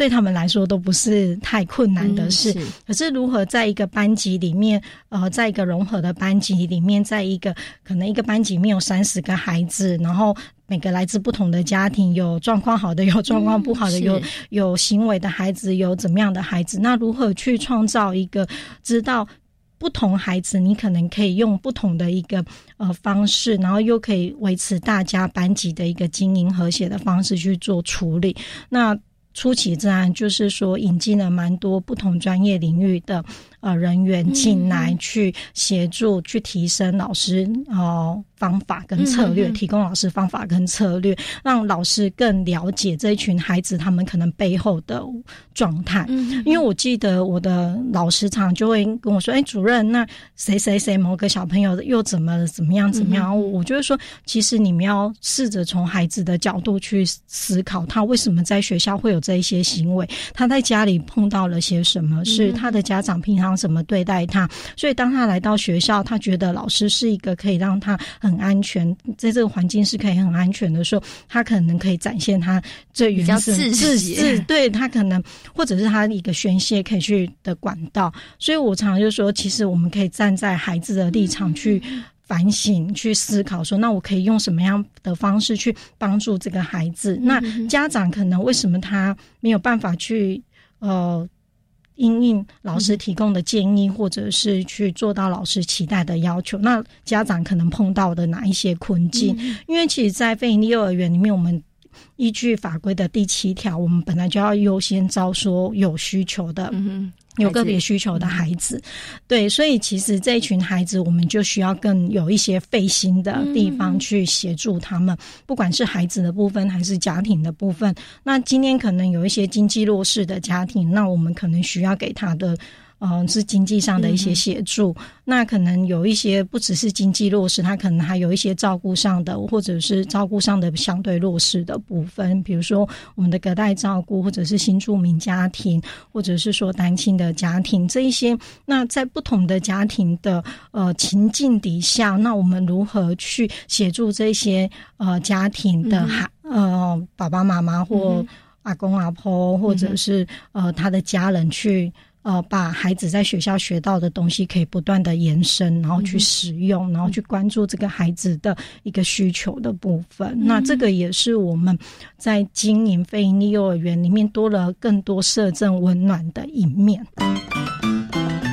对他们来说都不是太困难的事，可是如何在一个班级里面，呃，在一个融合的班级里面，在一个可能一个班级里面有三十个孩子，然后每个来自不同的家庭，有状况好的，有状况不好的，有有行为的孩子，有怎么样的孩子，那如何去创造一个知道不同孩子，你可能可以用不同的一个呃方式，然后又可以维持大家班级的一个经营和谐的方式去做处理，那。初期自然就是说引进了蛮多不同专业领域的呃人员进来，去协助去提升老师哦。方法跟策略，提供老师方法跟策略，让老师更了解这一群孩子他们可能背后的状态。嗯，因为我记得我的老师常就会跟我说：“哎，主任，那谁谁谁某个小朋友又怎么怎么样怎么样？”我就是说，其实你们要试着从孩子的角度去思考，他为什么在学校会有这一些行为？他在家里碰到了些什么？是他的家长平常怎么对待他？所以当他来到学校，他觉得老师是一个可以让他很。很安全，在这个环境是可以很安全的时候，他可能可以展现他最原始自自，对他可能或者是他一个宣泄可以去的管道。所以我常常就说，其实我们可以站在孩子的立场去反省、去思考，说那我可以用什么样的方式去帮助这个孩子？那家长可能为什么他没有办法去呃？应应老师提供的建议，或者是去做到老师期待的要求。那家长可能碰到的哪一些困境？因为其实，在非营利幼儿园里面，我们依据法规的第七条，我们本来就要优先招收有需求的。有个别需求的孩子，对，所以其实这一群孩子，我们就需要更有一些费心的地方去协助他们，不管是孩子的部分还是家庭的部分。那今天可能有一些经济弱势的家庭，那我们可能需要给他的。嗯，是经济上的一些协助。那可能有一些不只是经济弱势，他可能还有一些照顾上的，或者是照顾上的相对弱势的部分，比如说我们的隔代照顾，或者是新住民家庭，或者是说单亲的家庭这一些。那在不同的家庭的呃情境底下，那我们如何去协助这些呃家庭的孩呃爸爸妈妈或阿公阿婆，或者是呃他的家人去。呃，把孩子在学校学到的东西可以不断的延伸，然后去使用，然后去关注这个孩子的一个需求的部分。那这个也是我们在经营非营利幼儿园里面多了更多摄政温暖的一面。我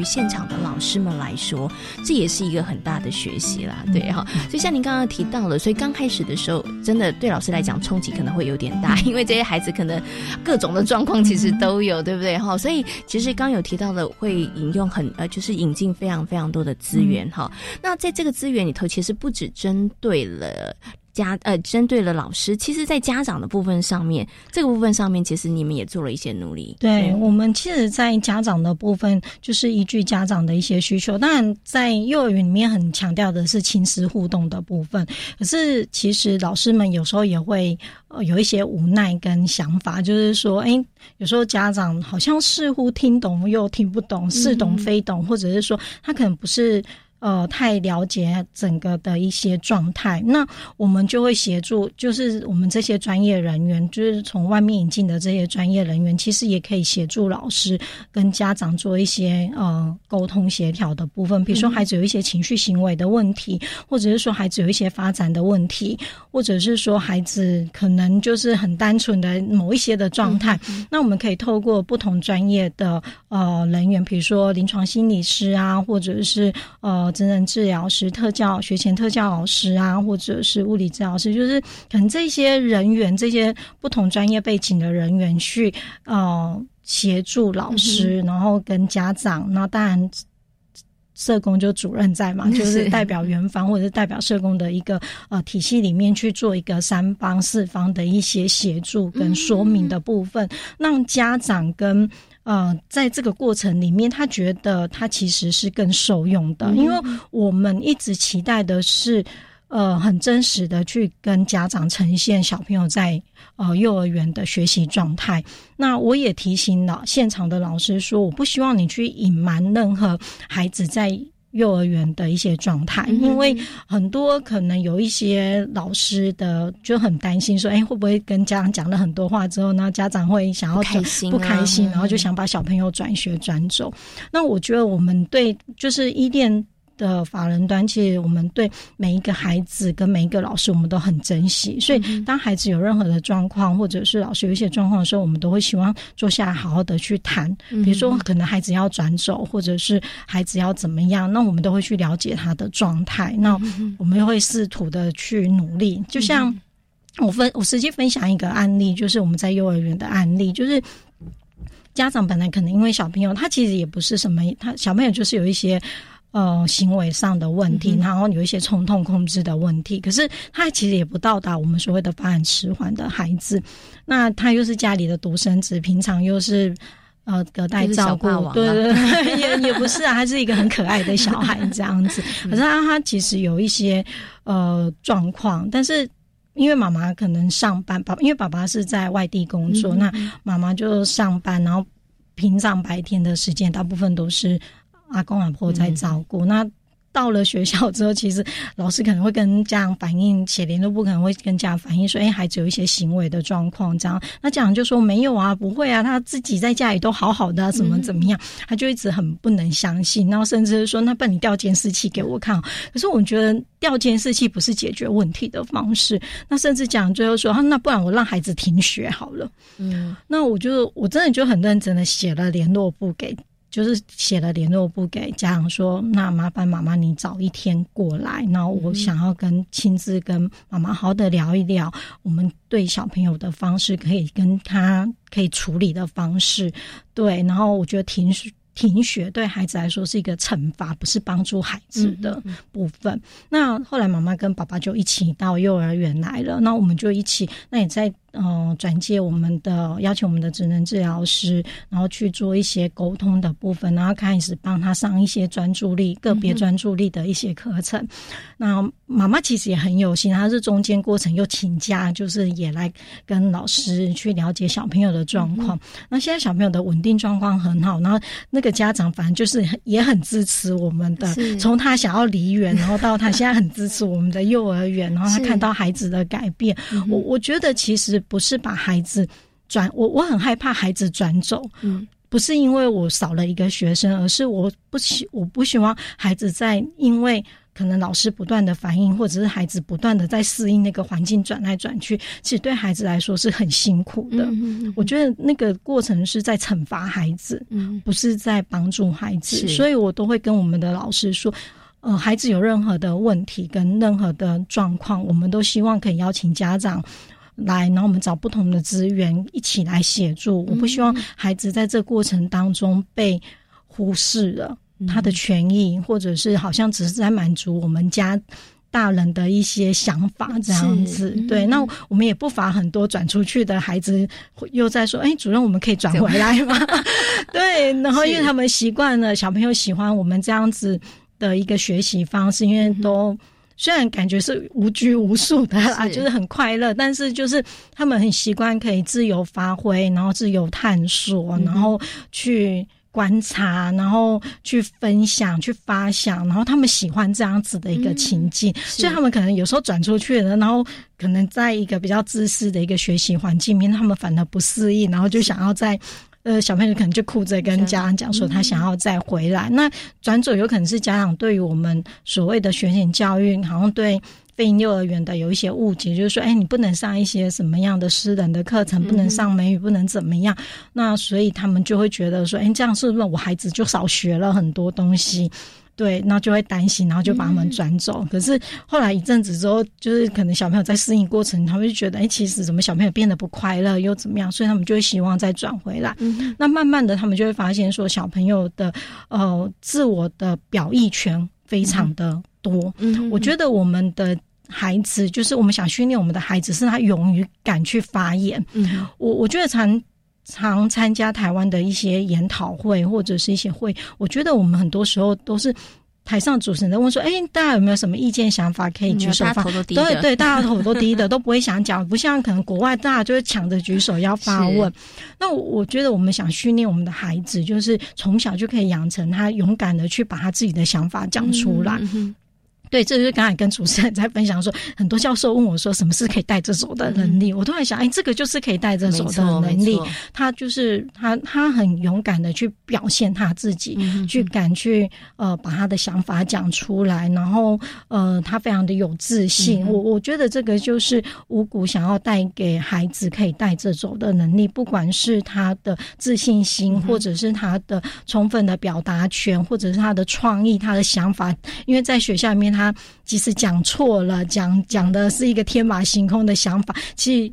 于现场的老师们来说，这也是一个很大的学习啦，对哈。所以像您刚刚提到了，所以刚开始的时候，真的对老师来讲冲击可能会有点大，因为这些孩子可能各种的状况其实都有，对不对哈？所以其实刚有提到了会引用很呃，就是引进非常非常多的资源哈。那在这个资源里头，其实不只针对了。家呃，针对了老师，其实，在家长的部分上面，这个部分上面，其实你们也做了一些努力。对我们，其实，在家长的部分，就是依据家长的一些需求。当然，在幼儿园里面很强调的是亲师互动的部分，可是其实老师们有时候也会呃有一些无奈跟想法，就是说，哎，有时候家长好像似乎听懂又听不懂，似懂非懂，或者是说他可能不是。呃，太了解整个的一些状态，那我们就会协助，就是我们这些专业人员，就是从外面引进的这些专业人员，其实也可以协助老师跟家长做一些呃沟通协调的部分。比如说，孩子有一些情绪行为的问题，或者是说孩子有一些发展的问题，或者是说孩子可能就是很单纯的某一些的状态，那我们可以透过不同专业的呃人员，比如说临床心理师啊，或者是呃。真人治疗师、特教学前特教老师啊，或者是物理治疗师，就是可能这些人员，这些不同专业背景的人员去呃协助老师，然后跟家长。那当然，社工就主任在嘛，就是代表园方或者是代表社工的一个呃体系里面去做一个三方四方的一些协助跟说明的部分，让家长跟。呃，在这个过程里面，他觉得他其实是更受用的，因为我们一直期待的是，呃，很真实的去跟家长呈现小朋友在呃幼儿园的学习状态。那我也提醒了现场的老师说，我不希望你去隐瞒任何孩子在。幼儿园的一些状态，因为很多可能有一些老师的就很担心，说，哎，会不会跟家长讲了很多话之后呢，家长会想要不开心，然后就想把小朋友转学转走。那我觉得我们对就是伊甸。的法人端，其实我们对每一个孩子跟每一个老师，我们都很珍惜。所以，当孩子有任何的状况，或者是老师有一些状况的时候，我们都会希望坐下来好好的去谈。比如说，可能孩子要转走，或者是孩子要怎么样，那我们都会去了解他的状态。那我们会试图的去努力。就像我分，我实际分享一个案例，就是我们在幼儿园的案例，就是家长本来可能因为小朋友，他其实也不是什么，他小朋友就是有一些。呃，行为上的问题，然后有一些冲动控制的问题，可是他其实也不到达我们所谓的发展迟缓的孩子。那他又是家里的独生子，平常又是呃隔代照顾，对对对，也也不是啊，他是一个很可爱的小孩这样子。可是他他其实有一些呃状况，但是因为妈妈可能上班，爸因为爸爸是在外地工作，那妈妈就上班，然后平常白天的时间大部分都是。阿公阿婆在照顾，那到了学校之后，其实老师可能会跟家长反映，写联络簿可能会跟家长反映说，哎，孩子有一些行为的状况，这样，那家长就说没有啊，不会啊，他自己在家里都好好的，怎么怎么样，他就一直很不能相信，然后甚至说，那不然你调监视器给我看。可是我觉得调监视器不是解决问题的方式，那甚至讲最后说，那不然我让孩子停学好了。嗯，那我就我真的就很认真的写了联络簿给。就是写了联络簿给家长说，那麻烦妈妈你早一天过来，然后我想要跟亲自跟妈妈好的聊一聊，我们对小朋友的方式可以跟他可以处理的方式，对，然后我觉得停停学对孩子来说是一个惩罚，不是帮助孩子的部分。那后来妈妈跟爸爸就一起到幼儿园来了，那我们就一起，那也在。嗯，转接我们的邀请我们的职能治疗师，然后去做一些沟通的部分，然后开始帮他上一些专注力、个别专注力的一些课程。那妈妈其实也很有心，她是中间过程又请假，就是也来跟老师去了解小朋友的状况。那现在小朋友的稳定状况很好，然后那个家长反正就是也很支持我们的，从他想要离园，然后到他现在很支持我们的幼儿园，然后他看到孩子的改变，我我觉得其实。不是把孩子转我，我很害怕孩子转走。嗯，不是因为我少了一个学生，而是我不希我不希望孩子在因为可能老师不断的反应，或者是孩子不断的在适应那个环境转来转去，其实对孩子来说是很辛苦的。我觉得那个过程是在惩罚孩子，不是在帮助孩子，所以我都会跟我们的老师说，呃，孩子有任何的问题跟任何的状况，我们都希望可以邀请家长。来，然后我们找不同的资源一起来协助。我不希望孩子在这过程当中被忽视了他的权益，或者是好像只是在满足我们家大人的一些想法这样子。对，那我们也不乏很多转出去的孩子又在说：“哎，主任，我们可以转回来吗？” 对，然后因为他们习惯了，小朋友喜欢我们这样子的一个学习方式，因为都。虽然感觉是无拘无束的啊，就是很快乐，但是就是他们很习惯可以自由发挥，然后自由探索，然后去观察，然后去分享、去发想，然后他们喜欢这样子的一个情境，所以他们可能有时候转出去了，然后可能在一个比较自私的一个学习环境里面，他们反而不适应，然后就想要在。呃，小朋友可能就哭着跟家长讲说，他想要再回来。那转走有可能是家长对于我们所谓的学前教育，好像对非营幼儿园的有一些误解，就是说，哎，你不能上一些什么样的私人的课程，不能上美语，不能怎么样。那所以他们就会觉得说，哎，这样是不是我孩子就少学了很多东西？对，那就会担心，然后就把他们转走。可是后来一阵子之后，就是可能小朋友在适应过程，他们就觉得，哎，其实怎么小朋友变得不快乐，又怎么样？所以他们就会希望再转回来。那慢慢的，他们就会发现说，小朋友的呃自我的表意权非常的多。嗯，我觉得我们的孩子，就是我们想训练我们的孩子，是他勇于敢去发言。嗯，我我觉得常。常参加台湾的一些研讨会或者是一些会，我觉得我们很多时候都是台上主持人问说：“哎，大家有没有什么意见想法可以举手发？”对对，大家头都低的，都不会想讲，不像可能国外大家就是抢着举手要发问。那我觉得我们想训练我们的孩子，就是从小就可以养成他勇敢的去把他自己的想法讲出来。对，这就是刚才跟主持人在分享说，很多教授问我说，什么是可以带着走的能力？我突然想，哎，这个就是可以带着走的能力。他就是他，他很勇敢的去表现他自己，去敢去呃把他的想法讲出来，然后呃他非常的有自信。我我觉得这个就是五谷想要带给孩子可以带着走的能力，不管是他的自信心，或者是他的充分的表达权，或者是他的创意、他的想法，因为在学校里面他。他即使讲错了，讲讲的是一个天马行空的想法，其实。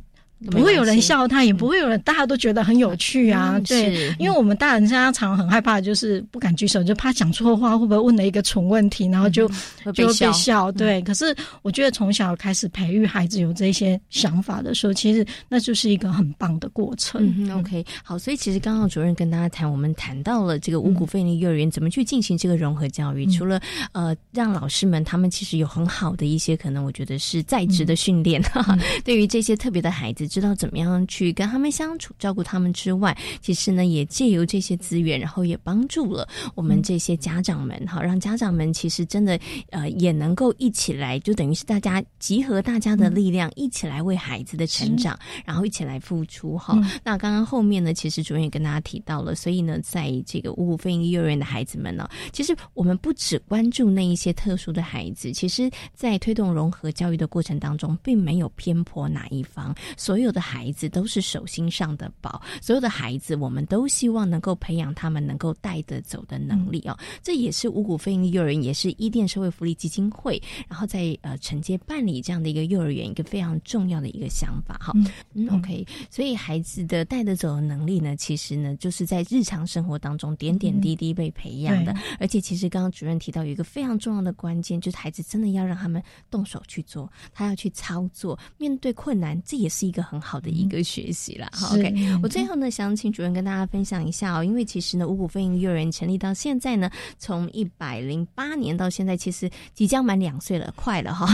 不会有人笑他，也不会有人，大家都觉得很有趣啊。对，因为我们大人现在常很害怕，就是不敢举手，就怕讲错话，会不会问了一个蠢问题，然后就就被笑。对，可是我觉得从小开始培育孩子有这些想法的时候，其实那就是一个很棒的过程。OK，好，所以其实刚刚主任跟大家谈，我们谈到了这个五谷费力幼儿园怎么去进行这个融合教育，除了呃让老师们他们其实有很好的一些可能，我觉得是在职的训练，对于这些特别的孩子。知道怎么样去跟他们相处、照顾他们之外，其实呢，也借由这些资源，然后也帮助了我们这些家长们，哈，让家长们其实真的呃也能够一起来，就等于是大家集合大家的力量，一起来为孩子的成长，然后一起来付出，哈。那刚刚后面呢，其实主任也跟大家提到了，所以呢，在这个五谷非营利幼儿园的孩子们呢，其实我们不只关注那一些特殊的孩子，其实在推动融合教育的过程当中，并没有偏颇哪一方，所有的孩子都是手心上的宝，所有的孩子，我们都希望能够培养他们能够带得走的能力哦。这也是五谷非营利幼儿园，也是伊甸社会福利基金会，然后在呃承接办理这样的一个幼儿园，一个非常重要的一个想法哈。嗯，OK，所以孩子的带得走的能力呢，其实呢，就是在日常生活当中点点滴滴被培养的。而且，其实刚刚主任提到有一个非常重要的关键，就是孩子真的要让他们动手去做，他要去操作，面对困难，这也是一个很好的一个学习了。好，OK，我最后呢，想请主任跟大家分享一下哦，因为其实呢，五谷飞营幼儿园成立到现在呢，从一百零八年到现在，其实即将满两岁了，快了哈。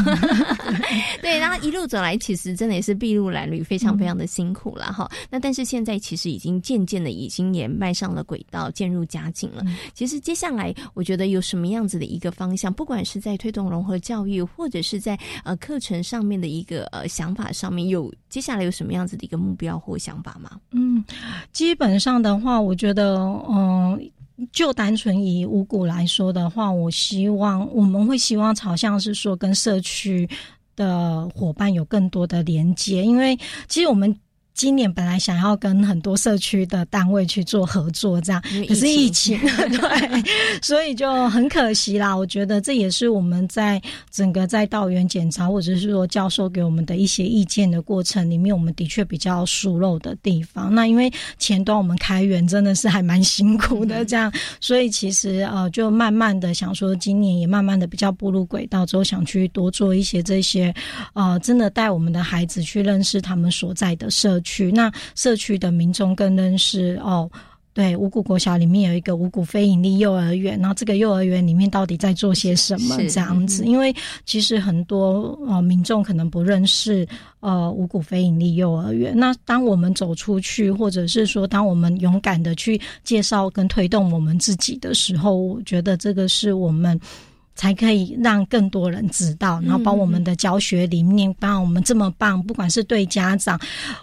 对，然后一路走来，其实真的也是筚路蓝缕，非常非常的辛苦了哈。那但是现在其实已经渐渐的，已经也迈上了轨道，渐入佳境了。其实接下来，我觉得有什么样子的一个方向，不管是在推动融合教育，或者是在呃课程上面的一个呃想法上面，有接下来有什么样子的一个目标或想法吗？嗯，基本上的话，我觉得，嗯，就单纯以五谷来说的话，我希望我们会希望朝向是说跟社区的伙伴有更多的连接，因为其实我们。今年本来想要跟很多社区的单位去做合作，这样可是疫情，对，所以就很可惜啦。我觉得这也是我们在整个在道源检查或者是说教授给我们的一些意见的过程里面，我们的确比较疏漏的地方。那因为前端我们开源真的是还蛮辛苦的，这样，所以其实呃，就慢慢的想说，今年也慢慢的比较步入轨道之后，想去多做一些这些，呃，真的带我们的孩子去认识他们所在的社。区那社区的民众更认识哦，对五谷国小里面有一个五谷非盈利幼儿园，然后这个幼儿园里面到底在做些什么这样子？因为其实很多呃民众可能不认识呃五谷非盈利幼儿园。那当我们走出去，或者是说当我们勇敢的去介绍跟推动我们自己的时候，我觉得这个是我们。才可以让更多人知道，然后把我们的教学理念，把我们这么棒，不管是对家长，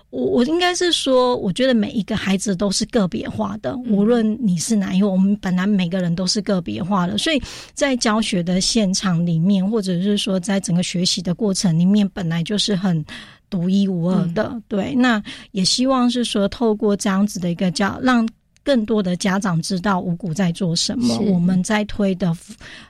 我我应该是说，我觉得每一个孩子都是个别化的，无论你是哪一位，我们本来每个人都是个别化的，所以在教学的现场里面，或者是说在整个学习的过程里面，本来就是很独一无二的。对，那也希望是说，透过这样子的一个教，让。更多的家长知道五谷在做什么，我们在推的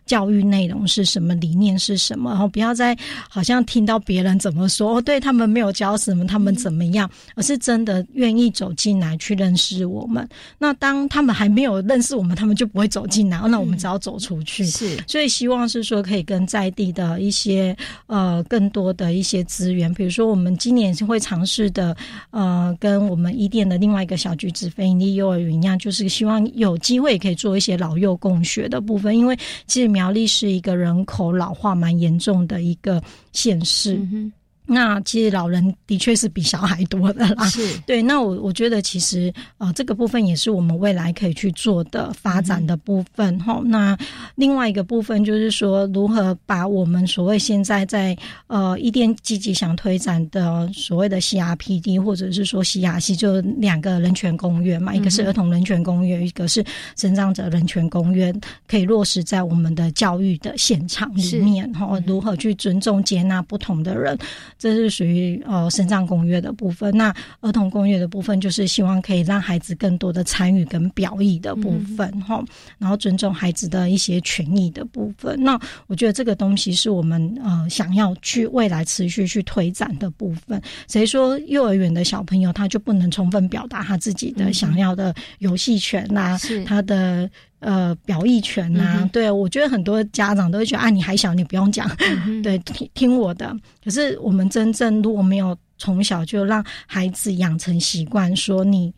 教育内容是什么，理念是什么，然后不要再好像听到别人怎么说，哦，对他们没有教什么，他们怎么样，而是真的愿意走进来去认识我们。那当他们还没有认识我们，他们就不会走进来，那我们只要走出去。是，所以希望是说可以跟在地的一些呃更多的一些资源，比如说我们今年是会尝试的，呃，跟我们伊甸的另外一个小橘子非营利幼儿园。一样就是希望有机会可以做一些老幼共学的部分，因为其实苗栗是一个人口老化蛮严重的一个县市。那其实老人的确是比小孩多的啦，是对。那我我觉得其实啊，这个部分也是我们未来可以去做的发展的部分哈。那另外一个部分就是说，如何把我们所谓现在在呃一店积极想推展的所谓的 CRPD，或者是说 CRC，就两个人权公约嘛，一个是儿童人权公约，一个是生长者人权公约，可以落实在我们的教育的现场里面哈。如何去尊重接纳不同的人？这是属于呃生长公约的部分，那儿童公约的部分就是希望可以让孩子更多的参与跟表意的部分哈，然后尊重孩子的一些权益的部分。那我觉得这个东西是我们呃想要去未来持续去推展的部分。谁说幼儿园的小朋友他就不能充分表达他自己的想要的游戏权呐？他的。呃，表意权呐，对我觉得很多家长都会觉得啊，你还小，你不用讲，对，听听我的。可是我们真正如果没有从小就让孩子养成习惯，说你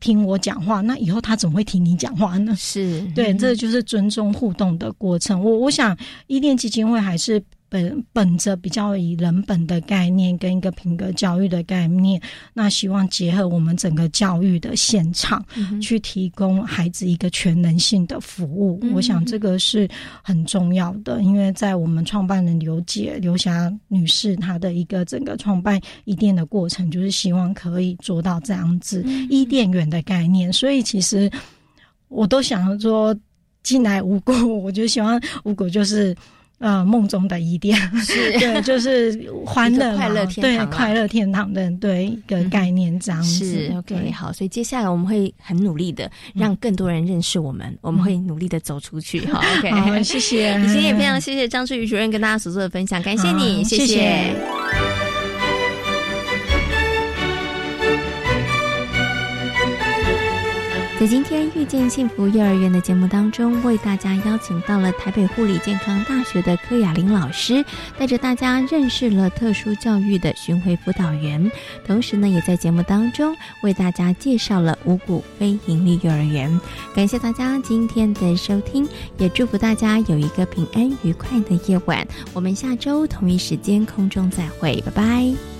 听我讲话，那以后他怎么会听你讲话呢？是对，这就是尊重互动的过程。我我想，伊甸基金会还是。本本着比较以人本的概念跟一个品格教育的概念，那希望结合我们整个教育的现场，去提供孩子一个全能性的服务。我想这个是很重要的，因为在我们创办人刘姐刘霞女士她的一个整个创办伊甸的过程，就是希望可以做到这样子伊甸园的概念。所以其实我都想说，进来无果，我就希望无果就是。呃，梦中的伊甸，是 对，就是欢乐快乐天堂，对，快乐天堂的对一个概念这样子。是 OK，好，所以接下来我们会很努力的让更多人认识我们，我们会努力的走出去。好，OK，好，谢谢。以前也非常谢谢张志宇主任跟大家所做的分享，感谢你，谢谢。在今天遇见幸福幼儿园的节目当中，为大家邀请到了台北护理健康大学的柯雅玲老师，带着大家认识了特殊教育的巡回辅导员，同时呢，也在节目当中为大家介绍了五谷非营利幼儿园。感谢大家今天的收听，也祝福大家有一个平安愉快的夜晚。我们下周同一时间空中再会，拜拜。